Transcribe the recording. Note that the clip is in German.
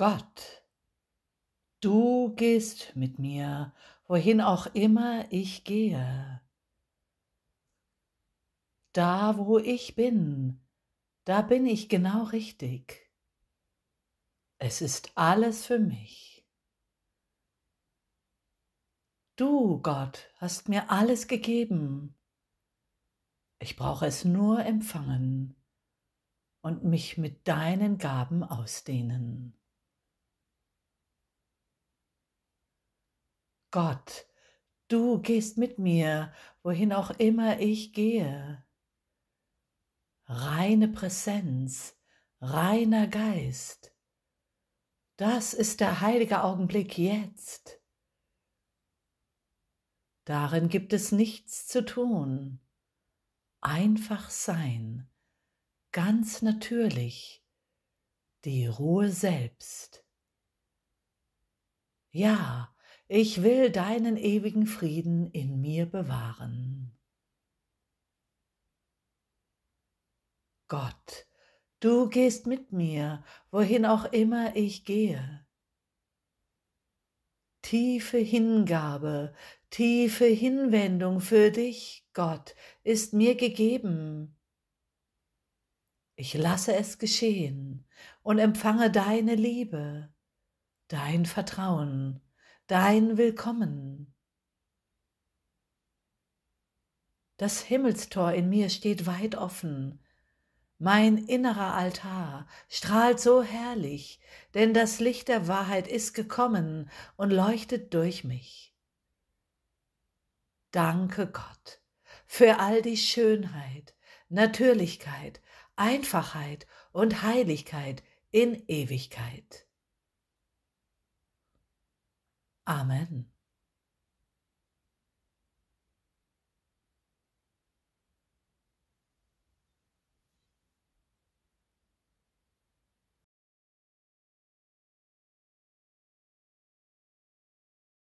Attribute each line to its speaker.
Speaker 1: Gott, du gehst mit mir, wohin auch immer ich gehe. Da, wo ich bin, da bin ich genau richtig. Es ist alles für mich. Du, Gott, hast mir alles gegeben. Ich brauche es nur empfangen und mich mit deinen Gaben ausdehnen. Gott, du gehst mit mir, wohin auch immer ich gehe. Reine Präsenz, reiner Geist, das ist der heilige Augenblick jetzt. Darin gibt es nichts zu tun, einfach sein, ganz natürlich, die Ruhe selbst. Ja, ich will deinen ewigen Frieden in mir bewahren. Gott, du gehst mit mir, wohin auch immer ich gehe. Tiefe Hingabe, tiefe Hinwendung für dich, Gott, ist mir gegeben. Ich lasse es geschehen und empfange deine Liebe, dein Vertrauen dein Willkommen. Das Himmelstor in mir steht weit offen. Mein innerer Altar strahlt so herrlich, denn das Licht der Wahrheit ist gekommen und leuchtet durch mich. Danke Gott für all die Schönheit, Natürlichkeit, Einfachheit und Heiligkeit in Ewigkeit. Amen.